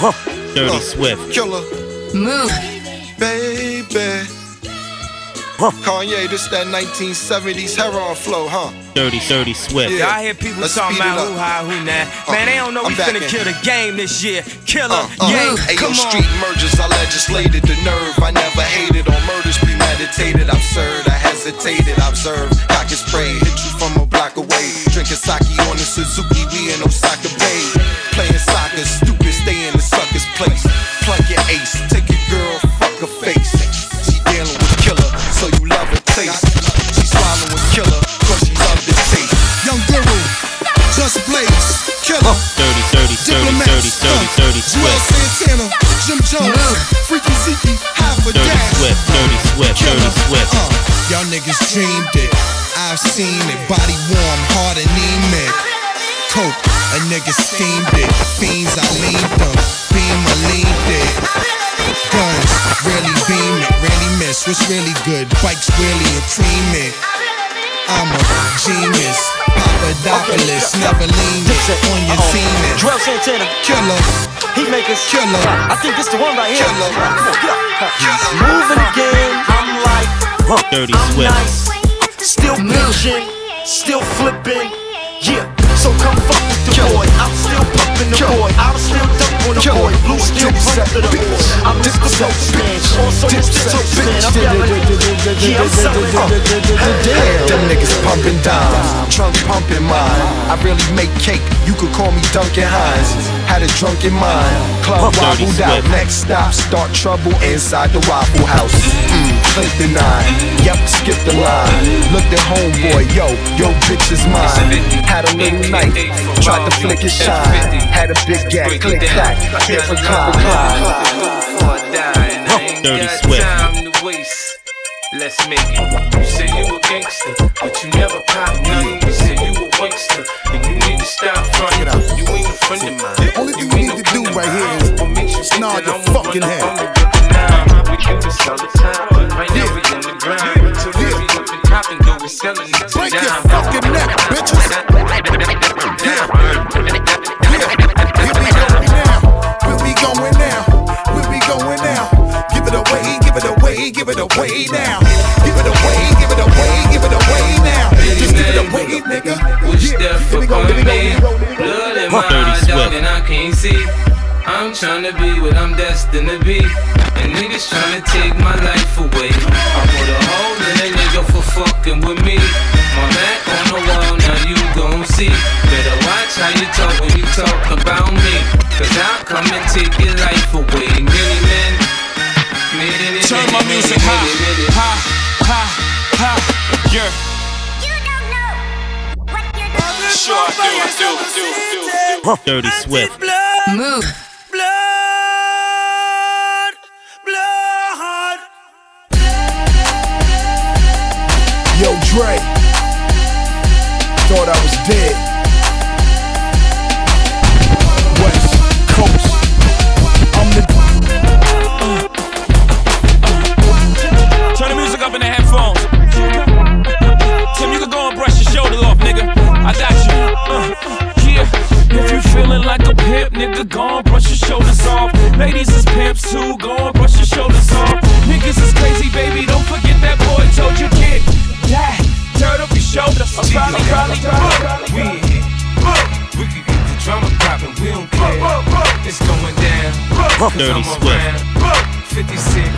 Dirty Swift. Killer, Move. baby. Kanye, this that 1970s heroin flow, huh? Dirty, dirty Swift. Yeah. Y'all hear people Let's talking about who high, who nah. Uh, Man, they don't know I'm we finna in. kill the game this year. Killer, Uh, uh, yeah, Ayo, come on. street mergers, I legislated the nerve. I never hated on murders premeditated. Absurd, I hesitated, observed. Cock and spray, hit you from a block away. Drinking sake on the Suzuki, we in Osaka Bay. Playing soccer, stupid, stay in the sucker's place. Plug your ace, take your girl, fuck her face. She dealing with killer, so you love her taste. She swallowing killer, cause she love the taste. Young Guru, Just Blaze, Killer, Dirty, dirty, dirty, dirty, dirty, dirty Joel Swift. Santana, Jim Jones, Freaky Zeke, half a Dirty dash. Swift, dirty Swift, dirty Swift. uh, y'all niggas dreamed it. I've seen it, body warm, heart anemic. Coke, a nigga steamed it. Fiends, I leaned them. Beam, I leaned it. Guns, really beam it, really miss. What's really good? Bikes, really and cream it. I'm a genius. Papadopoulos, never lean it on your zenith. Juelz Santana, Killer, he make us Killer. I think this the one right here. killer. He's moving again. I'm like, Dirty I'm Swift. nice. Still pitching, still flipping. Yeah, so come fuck with boy. I'm still pumping the boy. I'm still dunk on the boy. Blue still pump to the boy. I'm just the toast man. Also, it's the toast man. I'm yelling. Yeah, I'm selling. Them niggas pumping dimes, trunk pumping mine. I really make cake, you could call me Duncan Hines. Had a drunken mind, club wobbled out. Next stop, start trouble inside the Waffle House. Mm, click the nine, yep, skip the line. Looked at homeboy, yo, yo, bitch is mine. Had a little knife, tried to flick his shine. Had a big gap, click clack, different kind Dirty Swift. Let's make it. You say you a gangster, but you never pop none. You say you a wankster, and you need to stop fronting. You ain't a friend of mine. The only thing you need to do right here is What makes you think nod that your I'm fucking head. from the river now? We do this all the time. Right now we in the grind. Till we be up and popping, though we selling it to Break your fucking neck, bitches. Yeah. Away, give it away, give it away now. Give it away, give it away, give it away now. Just give it away, nigga. Wish Yeah. death Here we go, upon here we go, me. here we go, here we. Blood in my eyes, dog, and I can't see. I'm tryna be what I'm destined to be. And niggas tryna take my life away. I put a hole in a nigga for fucking with me. My back on the wall, now you gon' see. Better watch how you talk when you talk about me. Cause I'll come and take your life away. Many my music many, high, many. high, high, high. Yeah. You don't know what you're doing. Sure I do, I do, do, do, do. Dirty Swift. Move. Blood, blood. Yo, Dre. Thought I was dead. In the headphones. Tim, you can go and brush your shoulder off, nigga. I got you. Uh, uh, yeah. If you feeling like a pimp, nigga, go and brush your shoulders off. Ladies is pimps too, go and brush your shoulders off. Niggas is crazy, baby, don't forget that boy told you kid. Yeah, dirt up your shoulders. I'm probably, probably, probably, we uh, We can get the drama poppin', we don't care. It's going down. Dirty Swift. 56.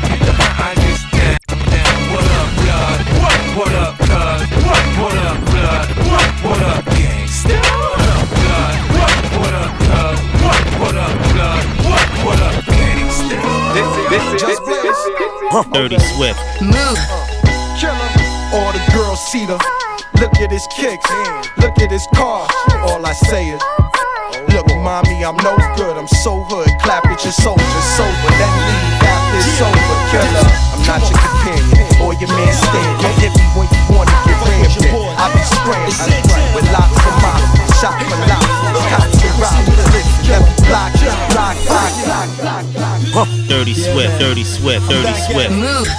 Dirty Swift. Move. killer. All the girls see the. Look at his kicks, look at his car. All I say is, Look, mommy, I'm no good. I'm so hood. Clap at your soldiers, sober. Dirty Swift. Dirty Swift. Dirty Swift. Move.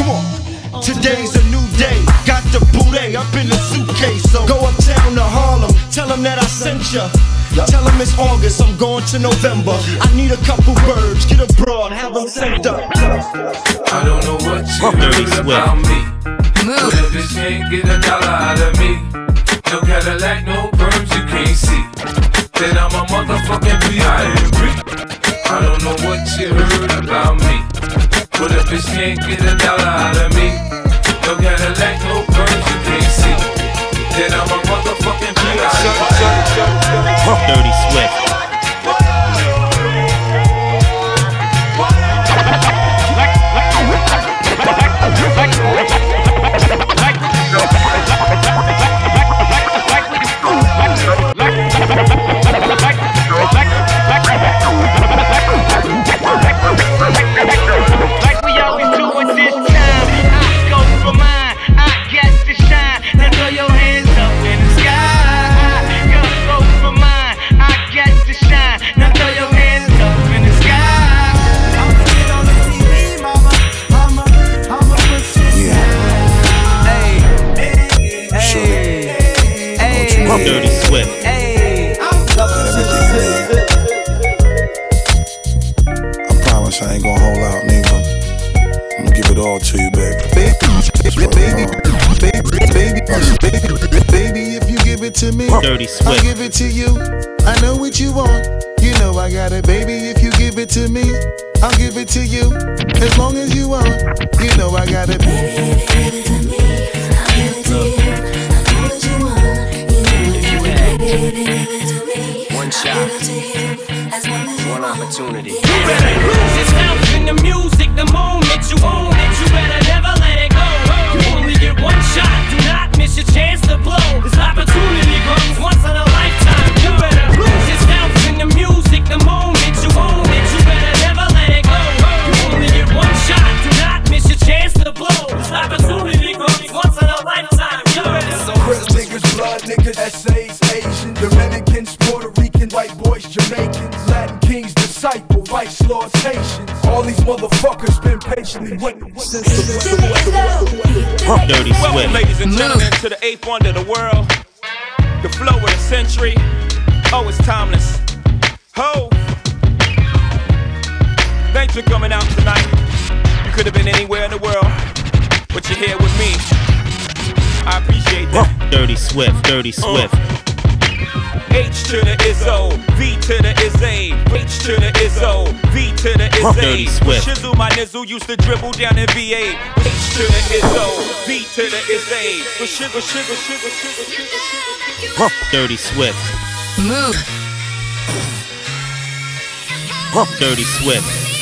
Come on. Oh. Today's a new day. Got the booty up in the suitcase. So go uptown to Harlem. Tell them that I sent ya. Tell them it's August, I'm going to November. I need a couple birds, get abroad, have them sent up. I don't know what you Dirty about me. But if bitch can't get a dollar out of me, no Cadillac, no perms you can't see. Then I'm a motherfucking P.I.M.P. I don't know what you heard about me. But if bitch can't get a dollar out of me, no Cadillac, no perms you can't see. Then I'm a motherfucking. Dirty Swift. For coming out tonight. You could have been anywhere in the world, but you're here with me. I appreciate that. Dirty Swift. Dirty uh. Swift. H to the Izzo, V to the Izzy, H to the Izzo, V to the Dirty Izzy. Swift. Shizzle, my nizzle used to dribble down in VA. H to the Izzo, V to the Izzy. Shizzle, shizzle, shizzle, shizzle, shizzle, shizzle. Dirty Swift. Move. Dirty Swift.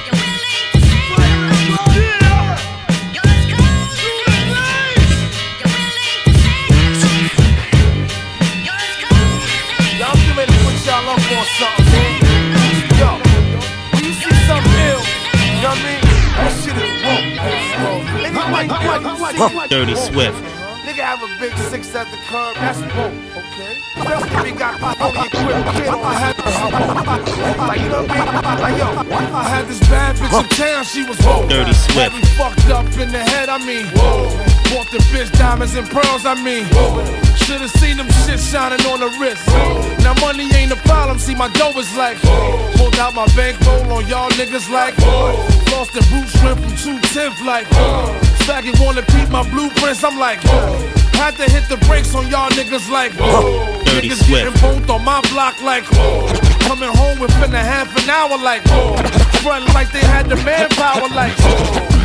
Nigga might, might, might, Dirty Swift. Nigga have a big six at the curb, that's whoa, okay? Especially if he got fully equipped kid. I had, like, you know what I mean? Like, yo, I had this bad bitch in town, she was whoa. Dirty Swift. Had fucked up in the head, I mean, whoa. Bought the bitch diamonds and pearls, I mean, whoa. Should've seen them shit shining on the wrist. Now money ain't a problem, see my dough is like, pulled out my bankroll on y'all niggas like, lost the boot shrimp from 210th like, faggot wanna peep my blueprints, I'm like, had to hit the brakes on y'all niggas like, Dirty niggas getting both on my block like, coming home within a half an hour like, front like they had the manpower like,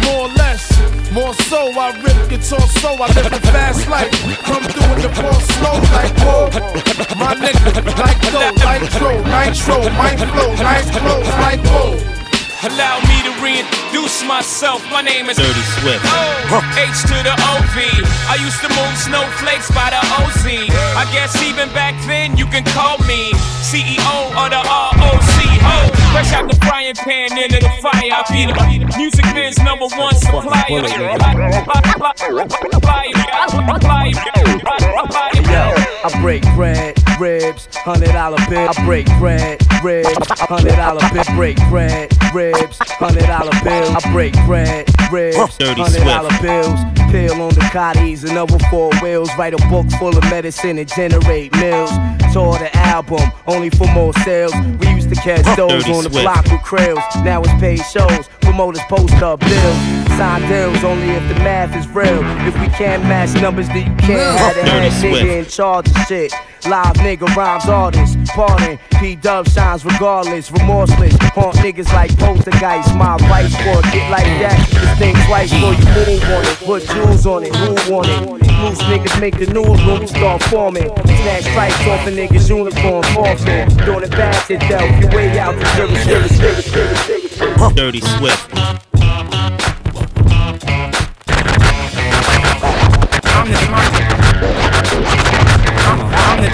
more or less. More so, I rip guitar so I live a fast life. Come through in the ball slow like whoa. My nigga, like go, nitro, nitro, my flow, nice clothes like myself. My name is Dirty Swift. O H to the OV. I used to move snowflakes by the OZ. I guess even back then you can call me CEO of the ROC. Ho, fresh out the frying pan into the fire. I be the music biz number one supplier. I break bread, ribs, hundred dollar bill. I break bread, ribs, hundred dollar bill. Break bread, ribs, hundred dollar bill. I break bread, ribs, hundred dollar bills. Pill on the cotties, another four wheels. Write a book full of medicine and generate mills. Tour the album, only for more sales. We used to catch those Dirty on the Swift. block with krills. Now it's paid shows, promoters post up bills. Sign deals only if the math is real. If we can't match numbers, then you can't have the Dirty head nigga Swift. in charge of shit. Live nigga rhymes artists, pardon. P Dub shines regardless, remorseless. Haunt niggas like poltergeist. My advice for a get like that is think twice before you move on it. Put jewels on it, who want it? Loose niggas make the news when we start forming. Snatch stripes off a nigga's uniform, forfeit. Doing it bad to Delph, you way out the. Dirty Swift.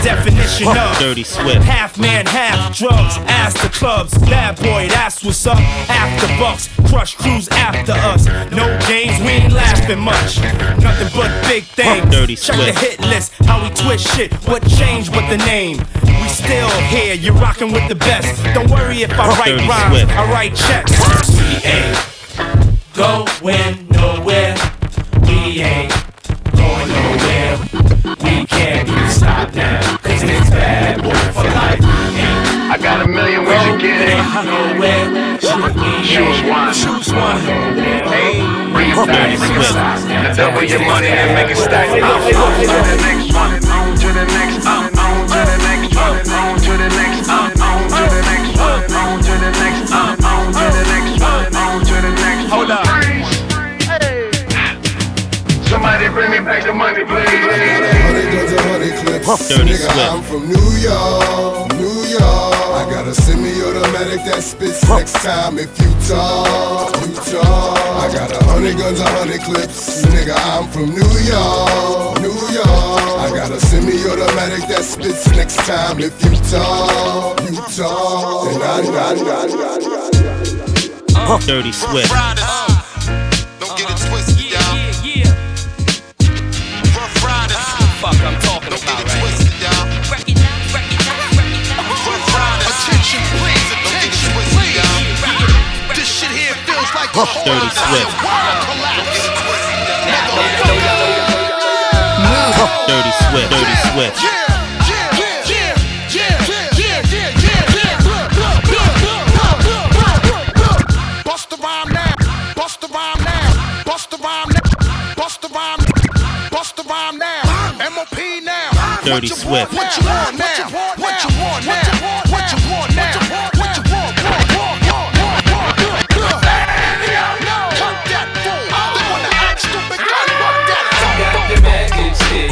Definition of Dirty Swift. half man, half drugs. Ass the clubs, bad boy, that's what's up. After bucks, crush crews after us. No games, we ain't laughing much. Nothing but big things. Dirty Check the hit list, how we twist shit. What changed but the name? We still here, you're rocking with the best. Don't worry if I write Dirty rhymes, Swift. I write checks. We ain't going your money and make it stack. On to the next one, on to the next, uh, on to the next one, uh. on to the next, uh, on to the next one, on to the next, on to the next one, on to the next. Hold up. Somebody bring me back the money, please. Huh. Nigga, I'm from New York, New York. I got a semi-automatic that spits next time if you talk, you talk. I got a hundred guns and honey clips. Nigga, I'm from New York, New York. I got a semi-automatic that spits next time if you talk, you talk. And I, I, I, I, Dirty Swift. Puff Dirty Swift. Dirty Swift. Dirty Swift. Dirty Swift. Now?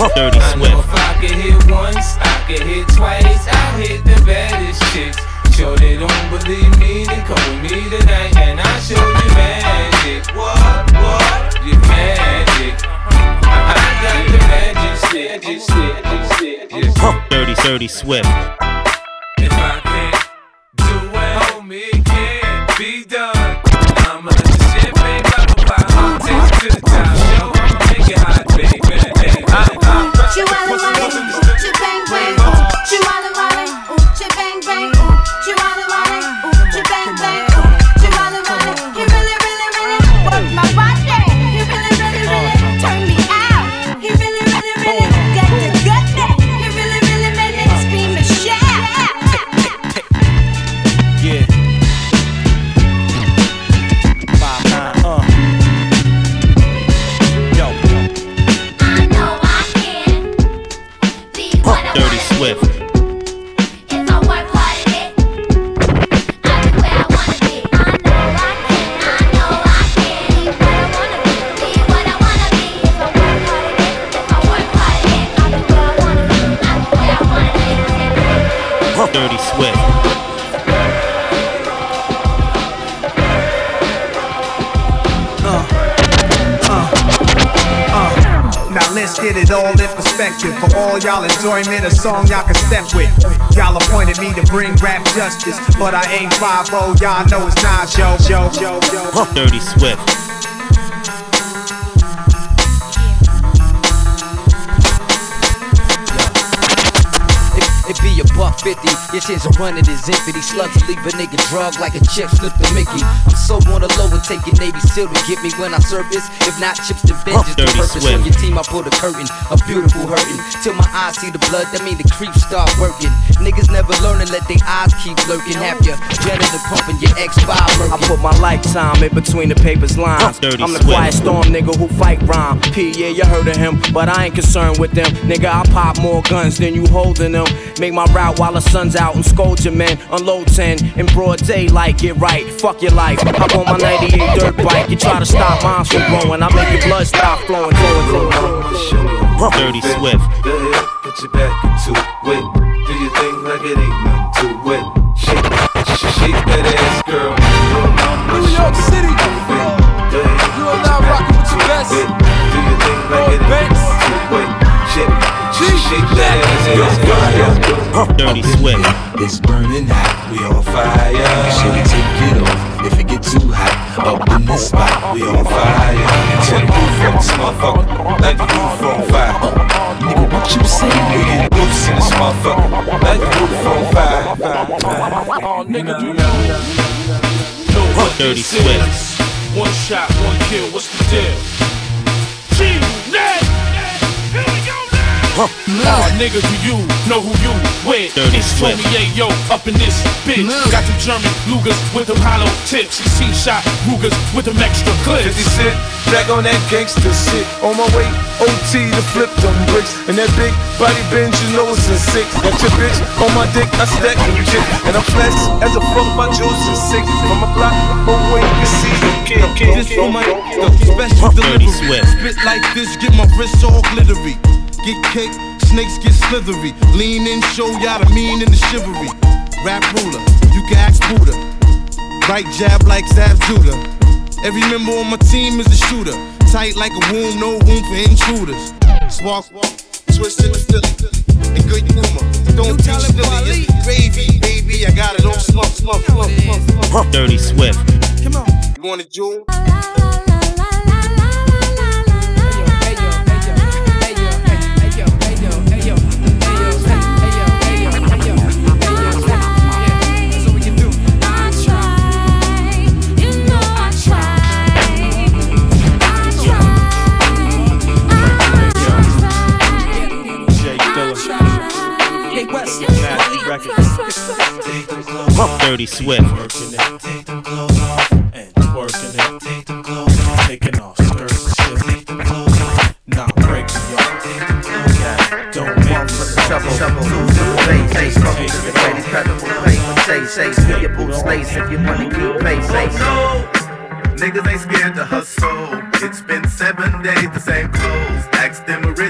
Baddest shit. Dirty I know if I could hit once, I could hit twice. I hit the baddest chicks. Sure they don't believe me, then come with me tonight and I'll show you magic. What, what? You magic. I got the magic shit. Dirty, dirty Swift. five oh, y'all know it's time, show, show, show, show. Dirty Swift. It, it be above 50, your chins are running this infinity. Slugs leave a nigga drug like a chip slip the Mickey. I'm so on the low and taking Navy SEAL to get me when I surface. If not chips to vengeance, the Dirty purpose Swift. on your team, I pull the curtain. A beautiful hurting. Till my eyes see the blood, that mean the creeps start working. Niggas never learn and let their eyes keep lurking. Have your janitor pumping your X5 I put my lifetime in between the papers lines. Dirty I'm the Swift. quiet storm nigga who fight rhyme. P, yeah, you heard of him, but I ain't concerned with them. Nigga, I pop more guns than you holding them. Make my route while the sun's out and scold your men. Unload 10 in broad daylight, get right. Fuck your life. Hop on my 98 dirt bike. You try to stop mine from growing. I make your blood stop flowing. Dirty Swift. Go ahead, get your back into it. Do your thing like it ain't nothing to it. Shake, sh- shake that ass, girl. New York City. You are now rocking with your best. Do your thing like it ain't sh- shake that ass, girl. Dirty Swift. It's burning hot, we on fire. Should we take it off if it get too hot? Up in this spot, we on fire. Turn the roof up, this motherfucker, like the roof on fire. Nigga, what you say? We get loose in this motherfucker, like the roof on fire. Oh, nigga, you know. Know what Dirty this is. One shot, one kill. What's the deal? Now. Nah, nigga, do you know who you with? Dirty it's Swift. Tony Yayo up in this bitch. Got them German Lugers with them hollow tips. C shot Rugers with them extra clips. 50 Cent, back on that gangster shit. On my way, OT to flip them bricks. And that big body bend, you know it's a six. Got your bitch on my dick, I stack them chick. And I'm flex as a fuck, my juice is sick. From a block, but when you can see you kill, kill, This for my special Dirty delivery. Swift. Spit like this, get my wrists all glittery. Get cake, snakes get slithery. Lean in, show y'all the mean and the chivalry. Rap ruler, you can ask Buddha. Right jab like Zab Judah. Every member on my team is a shooter. Tight like a womb, no room for intruders. Spark, twist in the Philly. And good humor. Don't be silly. It's gravy, baby. I got it on slump, slump, slump, slump, slump. Dirty Swift. Come on. You want a jewel? Dirty Swift. Working it, take them clothes off, and working it, take them clothes off, taking off skirts and shit, take them clothes off, not breaking y'all, take them clothes off, don't make me Shovel, shovel, lose the face, face, couple to the great incredible paper, say, say, fill your boots lace if you wanna keep pace, say, no. Niggas ain't scared to hustle. It's been seven days, the same clothes. Ask them originals,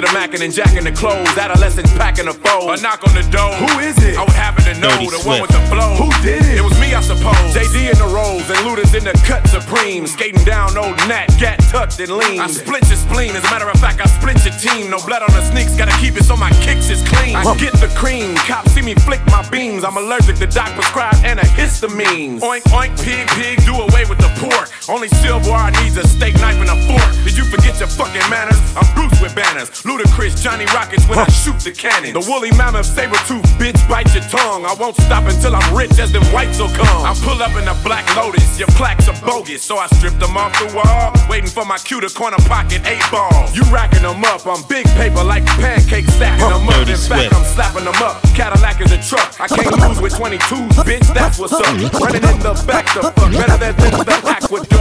the mackin' and jacking the clothes. Adolescents packing the foes. A knock on the door. Who is it? I would happen to know Dirty the one with the flow. Who did it? It was me, I suppose. JD in the rolls and Luda's in the cut supreme. Skating down old Nat, gat tucked and lean. I split your spleen. As a matter of fact, I split your team. No blood on the sneaks, gotta keep it so my kicks is clean. I get the cream. Cops see me flick my beams. I'm allergic to doc prescribed antihistamines. Oink, oink, pig, pig, do away with the pork. Only silverware needs a steak knife and a fork. Did you forget your fucking manners? I'm Bruce with banners. Ludacris, Johnny Rockets when I shoot the cannon. The woolly mammoth saber tooth bitch bite your tongue. I won't stop until I'm rich as them whites will come. I pull up in a black lotus. Your plaques are bogus, so I strip them off the wall. Waiting for my cue to corner pocket eight ball. You racking them up. I'm big paper like pancakes stacking them up. Dirty In fact, I'm slapping them up. Cadillac is a truck. I can't lose with 22s, bitch. That's what's up. Running in the back the fuck better than the aqueduct.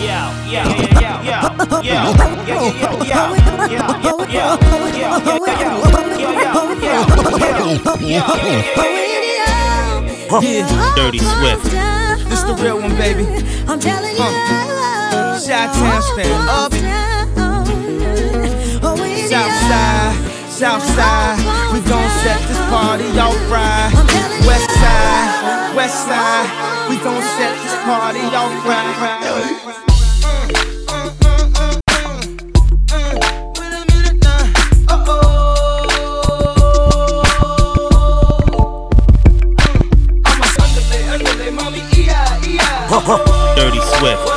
Yeah, Dirty Swift. This the real one, baby. I'm telling you. Chi-town stand up. Southside. Southside, we gon' set this party off right. West side, west side, we gon' set this party off right. Dirty Swift.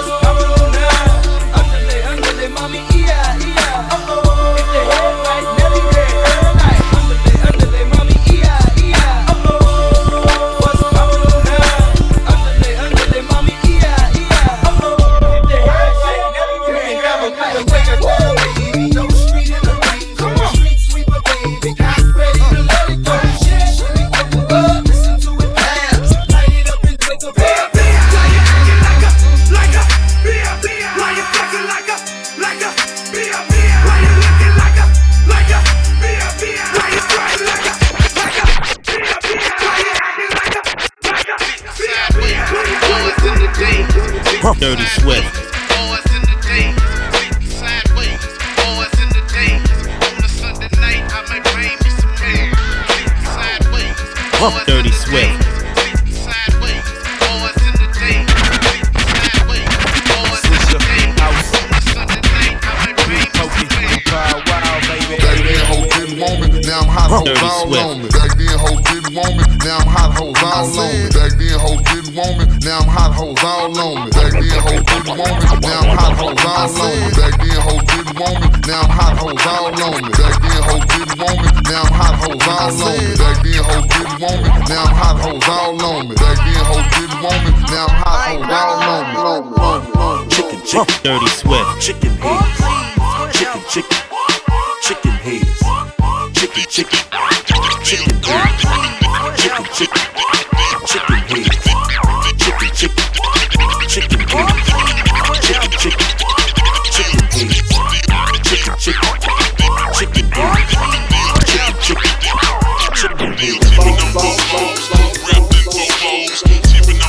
Dirty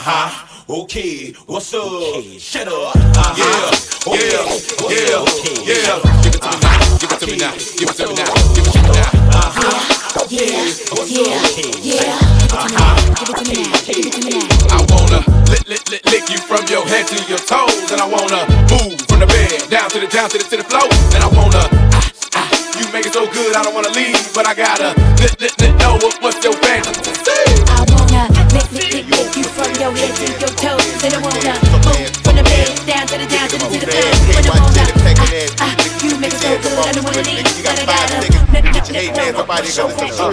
Uh-huh. Okay, what's up? Shut up. Uh-huh. Yeah, yeah, yeah, yeah. Give it to me now. Give it to me now. Give it to me now. Give it to me now. Uh-huh. Yeah, what's up? Yeah, uh-huh. Give it to me now. Give it to me now. I wanna lick, lick, lick, lick you from your head to your toes, and I wanna move from the bed down to the down to the to the floor, and I wanna. ah, ah, You make it so good, I don't wanna leave, but I gotta lick, lick, lick, know what, what's your fantasy. I wanna lick, lick, make it so good, I don't wanna leave, but I gotta lick, lick, lick, know what's your fantasy.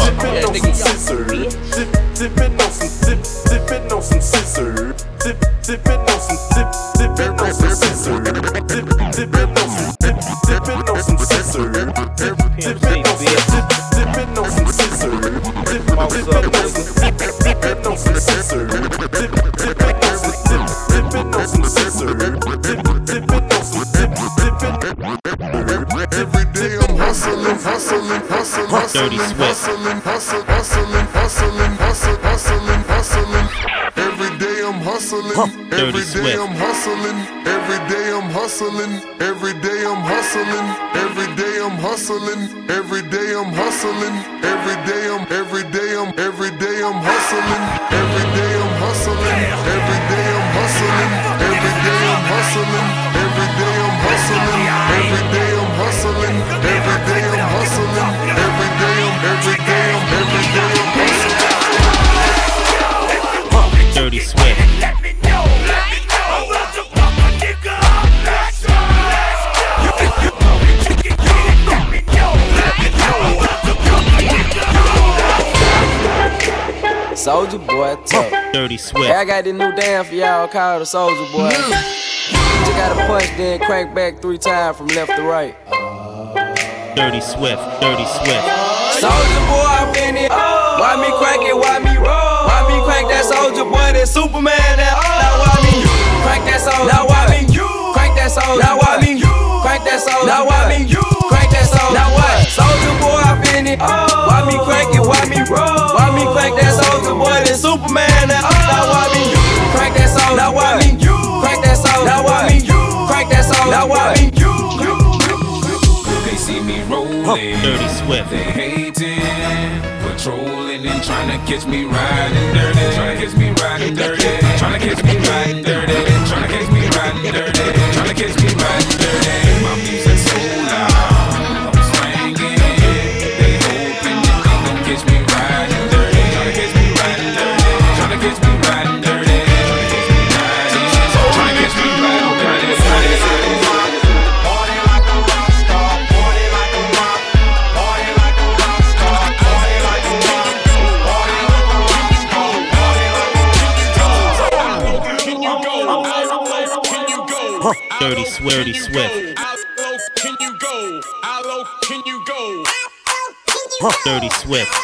Dipping on some scissor, dip, dipping on some dip, dipping on some scissor, Dirty Swift. hustling, hustling, hustling, hustling, hustling, hustling, hustling. Every day I'm hustling, Dirty every day. I'm hustling, every day I'm hustling, every day I'm hustling, every day I'm hustling, every day I'm hustling, every day I'm, every day I'm, every day I'm hustling, every day I'm hustling, every day I'm hustling, every day I'm hustling, every day I'm hustling, every day Dirty Swift. Soldier boy, tough. Dirty Swift. Hey, I got this new dance for y'all called the Soldier Boy. You just gotta punch, then crank back three times from left to right. Dirty Swift. Dirty Swift. Soldier boy, I'm in it. Why me crank it? Why me soldier boy? That Superman? That now why me crank that soldier? Now why me crank that soldier? Now why me crank that soldier? Now why me crank that soldier? Now what? Soldier boy, I'm in it. Why me crank it? Why me roll? Why me crank that soldier boy? That Superman? That now why me crank that soldier? Now why me crank that soldier? Now why me crank that soldier? Now why me see me rolling. Dirty Swift. They hating, patrolling and trying to catch me riding dirty. Trying to catch me riding dirty. Trying to catch me riding dirty. Trying to catch me riding dirty. Trying to catch me riding Dirty Swift. Dirty Swift. Can you go? How low can you go? Dirty Swift. Dirty,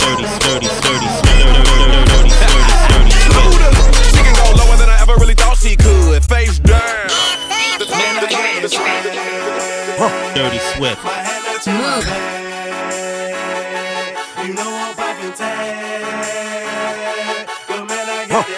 dirty, dirty, dirty, dirty, dirty, dirty, Swift. She can go lower than I ever really thought she could. Face down. Dirty Swift.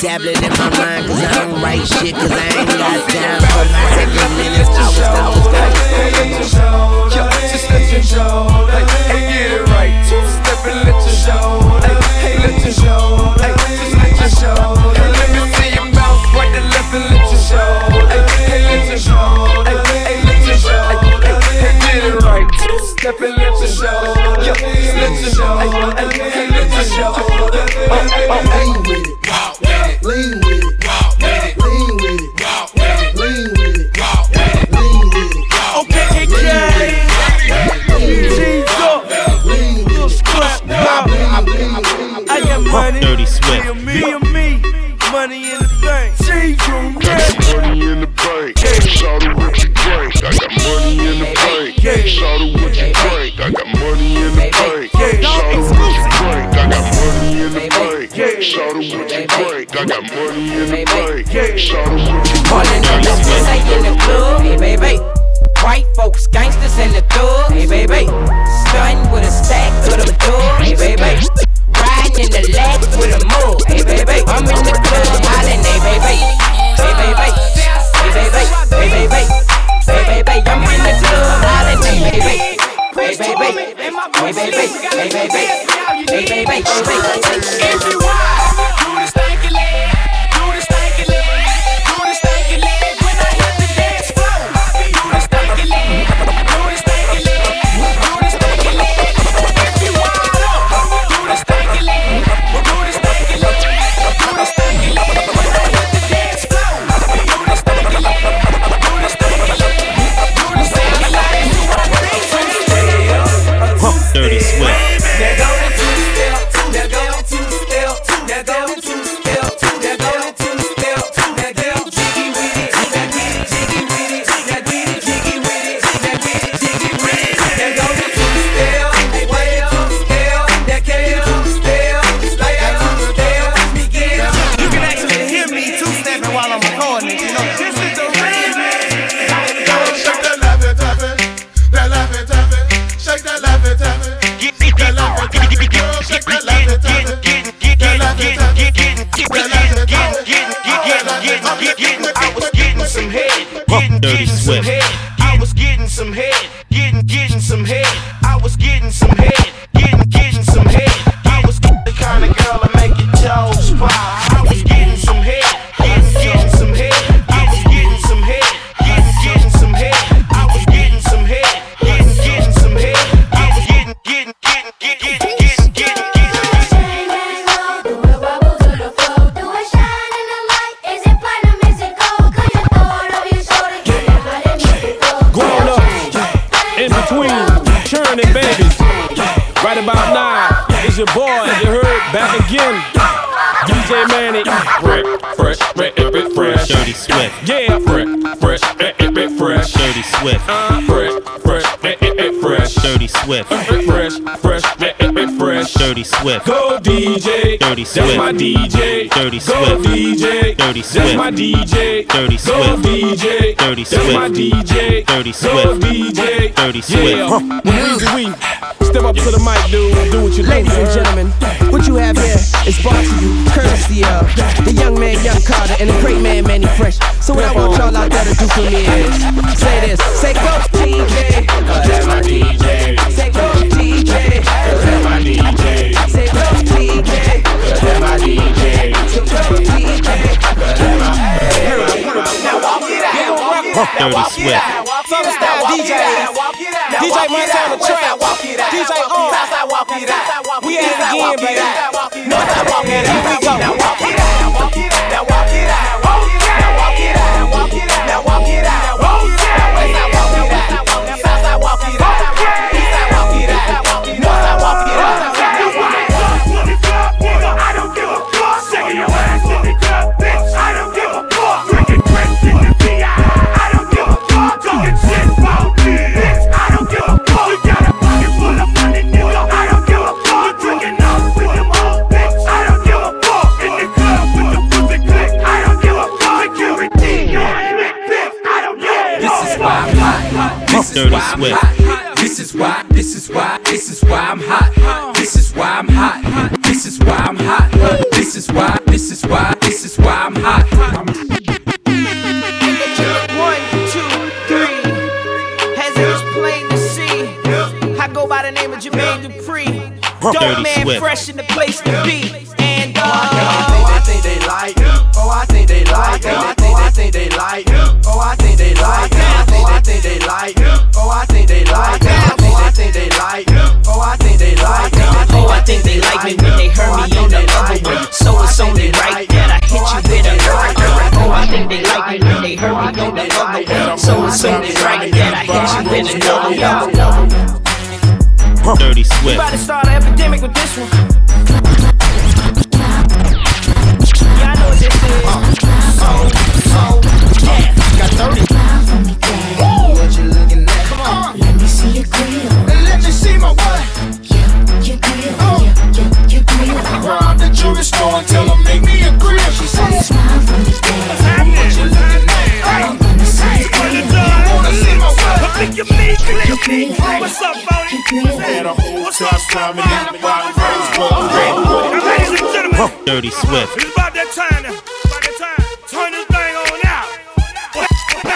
dabbling in money in I was getting some head, getting, getting some head. Swift. Fresh, fresh, fresh, Dirty Swift. Dirty Swift. Go DJ. Dirty Swift. That's my DJ. Dirty Swift. Go DJ. Dirty Swift. That's my DJ. Dirty Swift. Go DJ. Dirty Swift. That's my DJ. Dirty Swift. Go DJ. Dirty Swift. Yeah. Huh. When we step up to the mic, dude, do what you do. Ladies and gentlemen, what you have here is brought to you courtesy of the young man, Young Carter, and the great man, Manny Fresh. So what I want y'all out there to do for me is say this, say go DJ. Cause that's my DJ. Say go DJ. That's my DJ. Walk Dirty Swift. Southern style DJ. DJ Montana out, DJ On. We Walk it again. Northside Walk It Out. We go. Dirty Swift. It's about that time now. About that time. Turn this thing on out.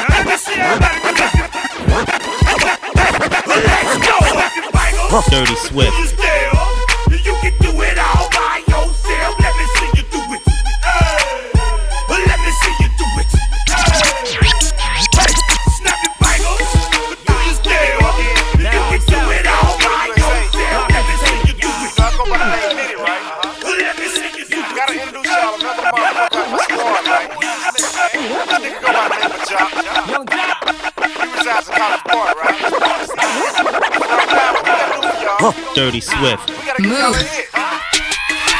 Let me see everybody. Let's go. Dirty Swift. Dirty Swift. Move.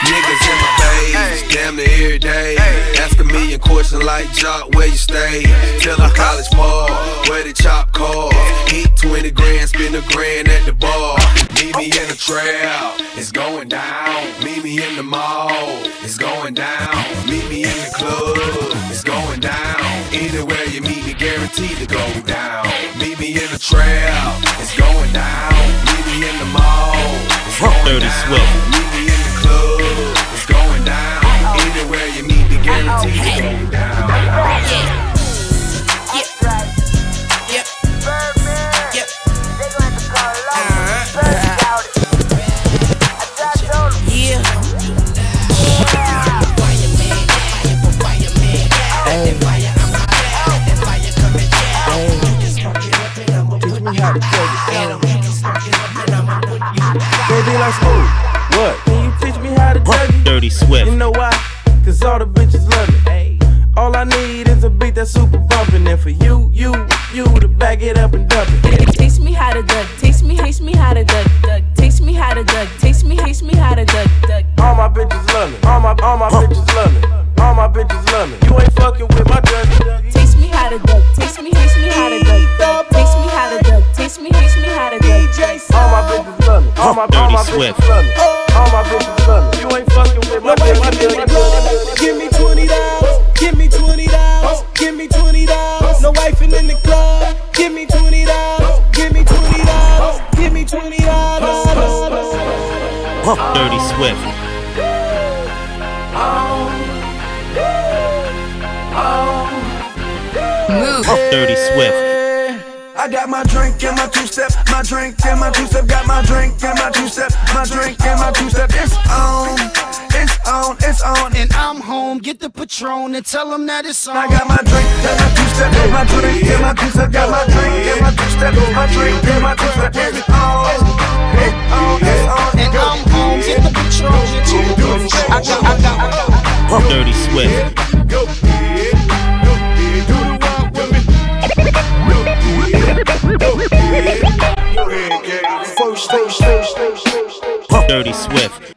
Niggas in my face, damn near every day. Ask a million questions like Joc, where you stay? Tell a college ball, where the chop call. Heat 20 grand, spend a grand at the bar. Meet me in the trail, it's going down. Meet me in the mall, it's going down. Meet me in the club, it's going down. Anywhere you meet me, guaranteed to go down. Meet me in the trail, it's going down in the mall. Dirty Swift. all my Patron and tell them that it's on. I got my drink, then my two step, my drink, then my two step, got my drink, then my two step, my drink, then my two step, it's on. It's on, it's on. And I'm home, get the Patron. I got, I got, I got. Dirty Swift. Dirty Swift.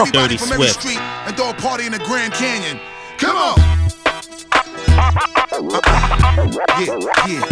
Everybody Dirty from every street and throw a party in the Grand Canyon. Come on. Yeah, yeah.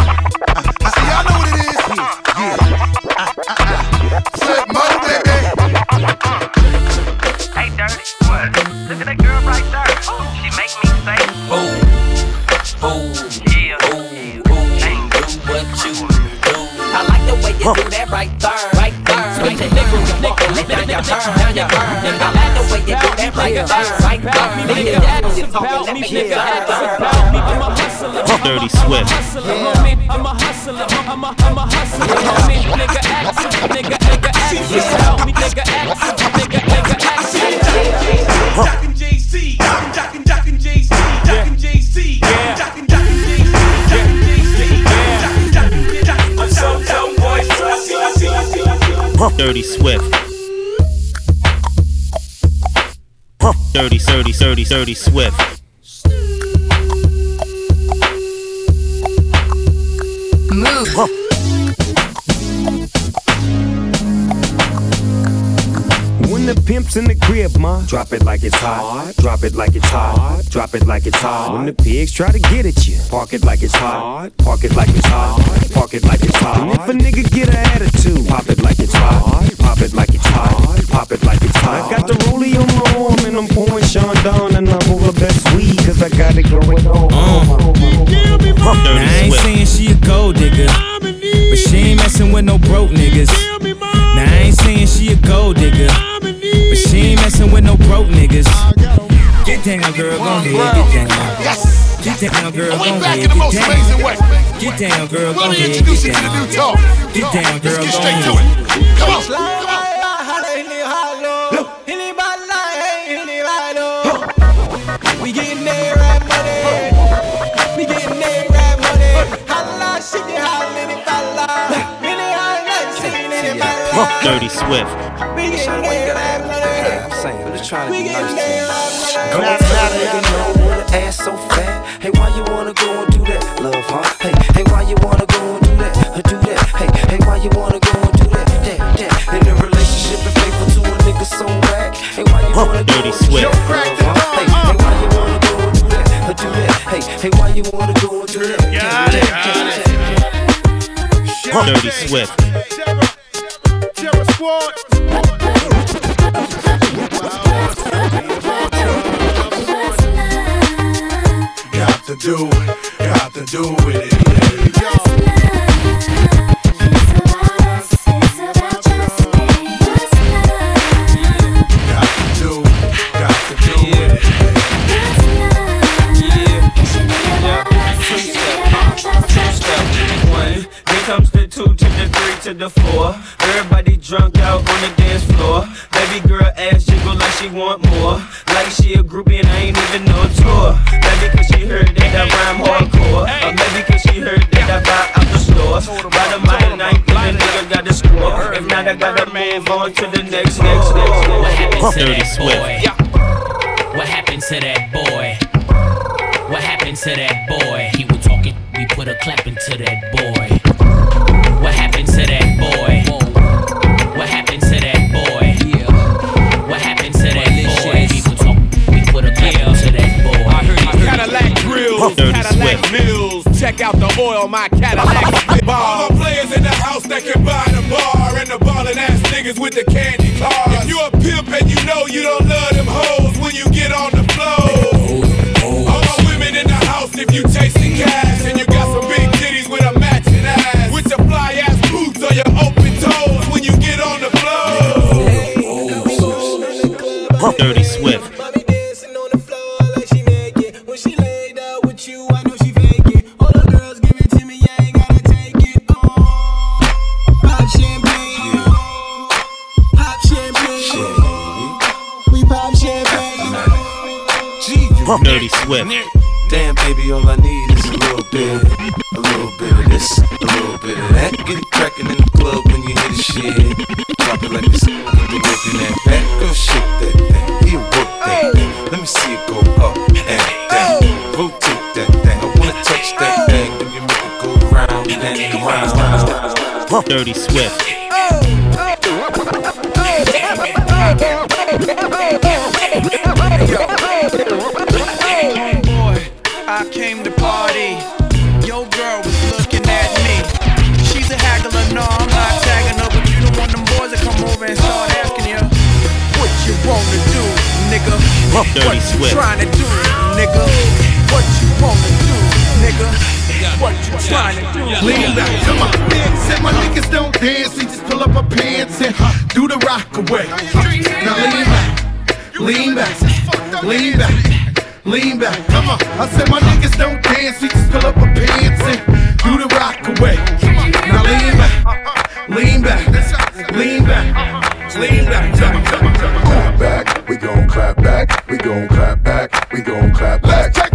About me, nigga, that's about me. I'm a hustler, Dirty Swift. hustler, homie. I'm a hustler, I'm a, I'm a hustler, homie. Nigga, action, nigga, nigga, action. Help me, nigga, action, nigga, nigga, action. Jockin' Jay-Z, jockin' jockin' Jay-Z, jockin' Jay-Z, jockin' jockin' Jay-Z, jockin' Jay-Z, jockin' jockin' jockin'. I'm so so boy, I see, I see, I see, I see. Dirty Swift. Dirty, dirty, dirty, dirty Swift. When the pimp's in the crib, ma, drop it like it's hot. Drop it like it's hot. Drop it like it's hot. When the pigs try to get at you, park it like it's hot. Park it like it's hot. Park it like it's hot. And if a nigga get an attitude, pop it like it's hot. Pop it like it's hot. Pop it like it's hot. I got the rollie on my arm and I'm pouring Chandon and I'm over the best weed cause I got it going on. Uh. Now, I ain't saying she a gold digger, but she ain't messing with no broke niggas. Now I ain't saying she a gold digger, but she ain't messing with no broke niggas. Get down, girl, go ahead, get down. Get down, girl, go ahead, in the most get down. Get down, girl, go ahead, introduce you get to the new down. Get down, girl, go get straight to ahead. it. Come on. We getting that rap money. We getting that rap money. Holla, shit, you holla, any fella. Any holla, seen any fella. Dirty Swift. Saying, I'm just trying to be nice to you. Go and nigga no with ass so fat. Hey, why you wanna go and do that, love, huh? Hey, hey, why you wanna go and do that, uh, do that? Hey, hey, why you wanna go and do that, that, that? In a relationship and faithful to a nigga so whack. Hey, why you wanna go Dirty and do that, love, huh? Hey, hey, why you wanna go and do that, uh, do that? Hey, hey, why you wanna go and do that? Got it, got it. Dirty Swift. Terror Squad. Got to to do it. Got to do, it, got to do with it. Uh, one, here comes the two to the three to the four. Everybody drunk out on the dance floor. Baby girl ass jiggle like she want more. Like she a groupie and move on to the next, next, next. What happened to that Swift. boy? What happened to that boy? What happened to that boy? He was talking, we put a clap into that boy. What happened to that boy? What happened to that boy? What happened to that boy? People talk, we put a clap into that boy. I heard you Cadillac grills, Cadillac mills. Check out the oil, my Cadillac. All Dirty Swift. Boy, I came to party. Your girl was looking at me. She's a haggler, no, I'm not tagging her, but you don't want them boys to come over and start asking you what you wanna do, nigga. Dirty what you Swift. trying to do, nigga? What you wanna do, nigga? What you trying to do? Lean back, come on. Said my niggas don't dance, we just pull up our pants and do the rock away. Now lean back, lean back, lean back, lean back. Come on. I said my niggas don't dance, we just pull up our pants and do the rock away. Now lean back, lean back, lean back, lean back. Come on, come on, come on. Clap back, we gon' clap back, we gon' clap back, we gon' clap back. Let's take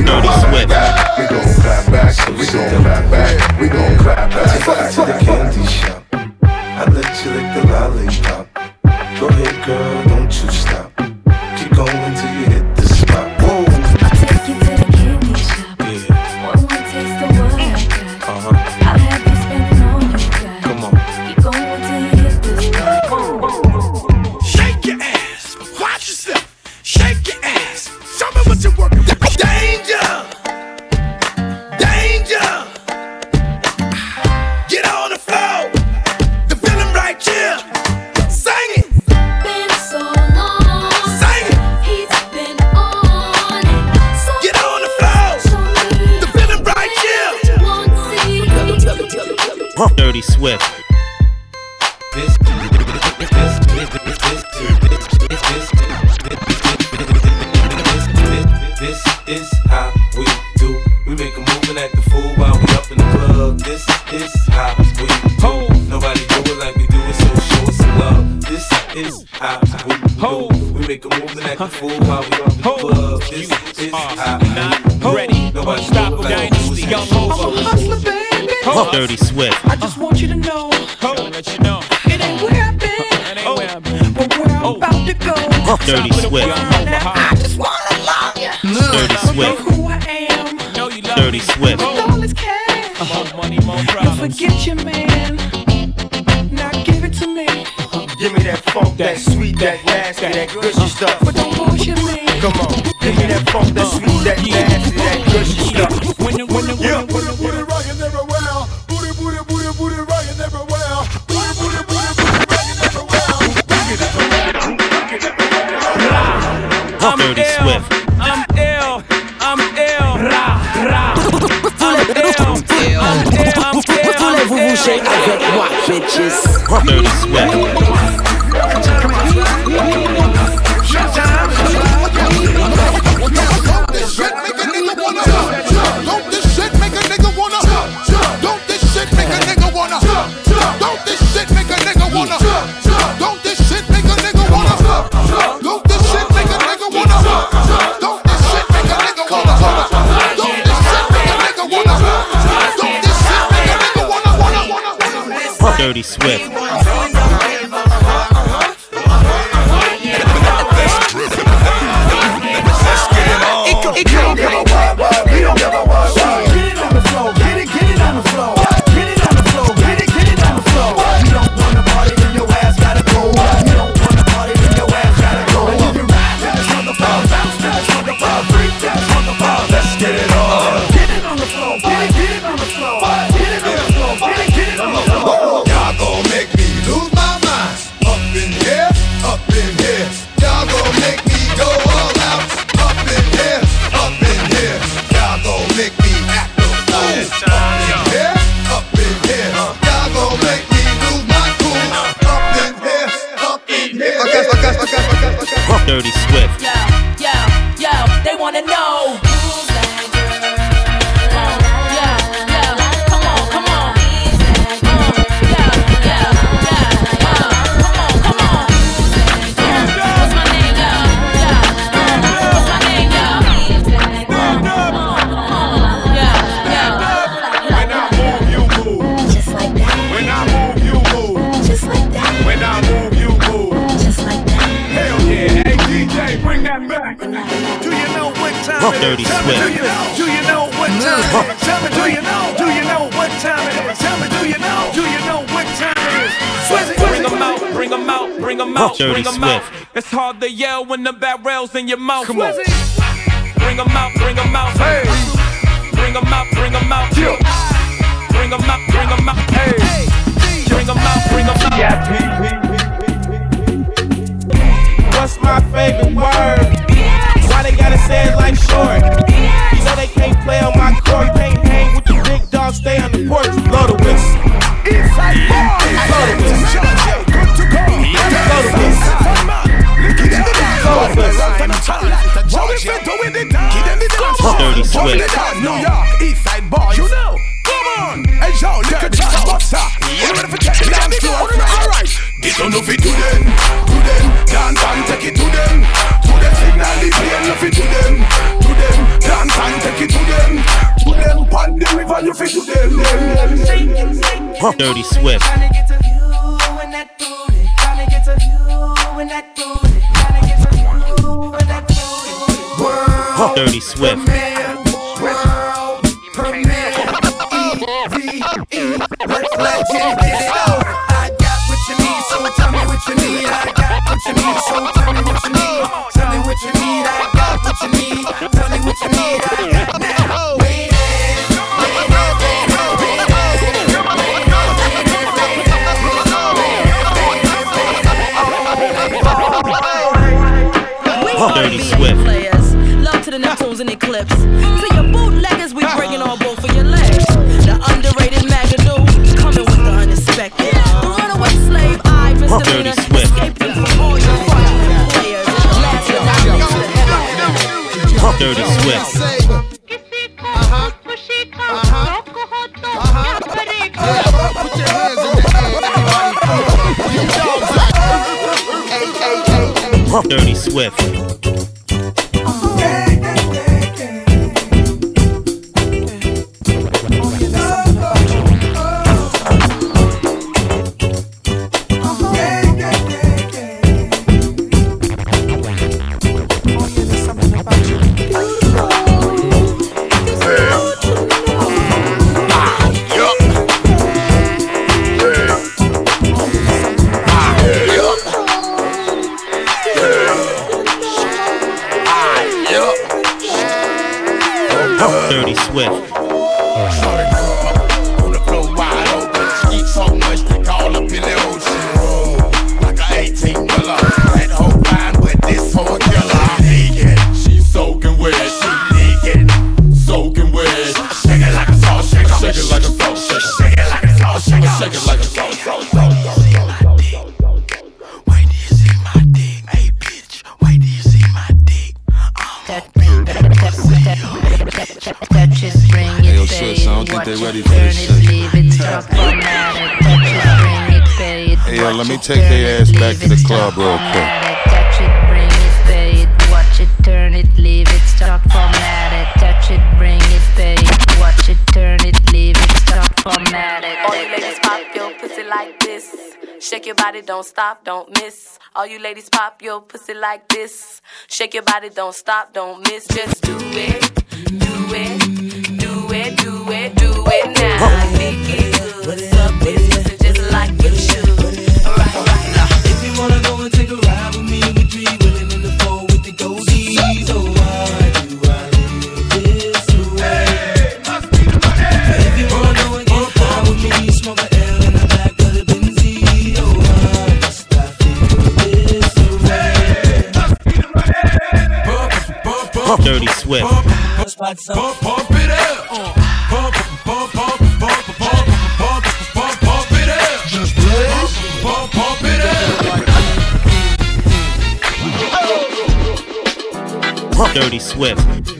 clap back. We gon' Dirty clap back, we gon' clap back, we gon' clap back, we gon' clap Take back. Ho. We make a move and act a fool while we on the club. This is not ready. Nobody stop a dynasty. Young I'm a hustler, baby. Ho. Dirty sweat. I just want you to know. Ho. Let you know. It ain't where I've been. It ain't where I've been. But where I'm about to go. Dirty sweat. I just wanna love you. Dirty sweat. Know who I am. Know you love Dirty Swift. Dollars cash. More money, more problems. You forget your man. Give me that funk, that sweet, that nasty, that gushy stuff. But don't bullshit me. Come on, give me that funk, that sweet, that nasty, that gushy stuff. When the when the booty booty rockin' everywhere, booty booty booty booty rockin' everywhere, booty booty booty booty rockin' everywhere. I'm Dirty Swift. I'm ill. I'm ill. I'm ill. I'm ill. Voulez-vous vous coucher avec moi, bitches? Dirty Swift. Dirty Swift. Huh. Dirty Swift. Dirty Swift. Don't stop, don't miss. All you ladies pop your pussy like this. Shake your body, don't stop, don't miss. Just do it, do it, do it, do it, do it now. Make it good. This pussy just like you should. Alright, alright, now. If you wanna go and take a ride with me, we three Swift. Pump, it up. Pump, pump, pump, pump, pump, pump, pump, pump it up. Just blaze. Pump, pump it up. Dirty Swift.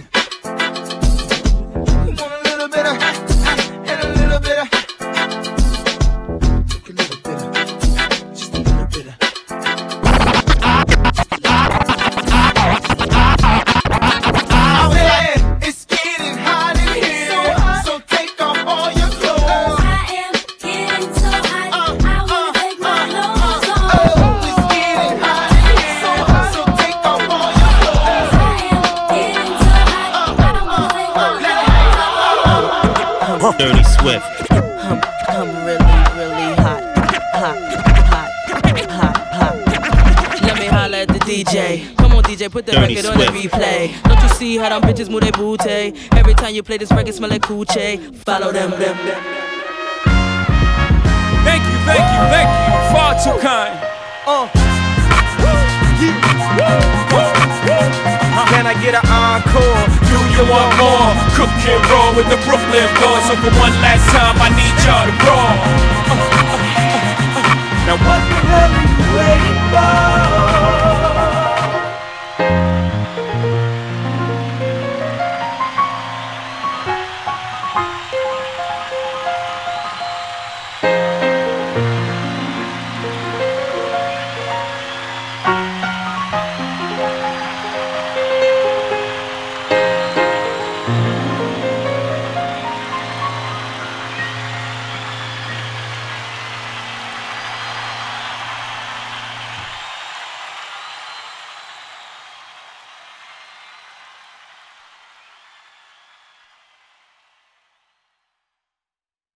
DJ. Come put the Dirty record on the replay. Don't you see how them bitches move their booty? Every time you play this record, smell like coochie. Follow them, them, them. Thank you, thank you, thank you. Far too kind. Uh. Can I get an encore? Do you want more? Cook and roll with the Brooklyn boys. So for one last time, I need y'all to roll. Now what the hell are you waiting for?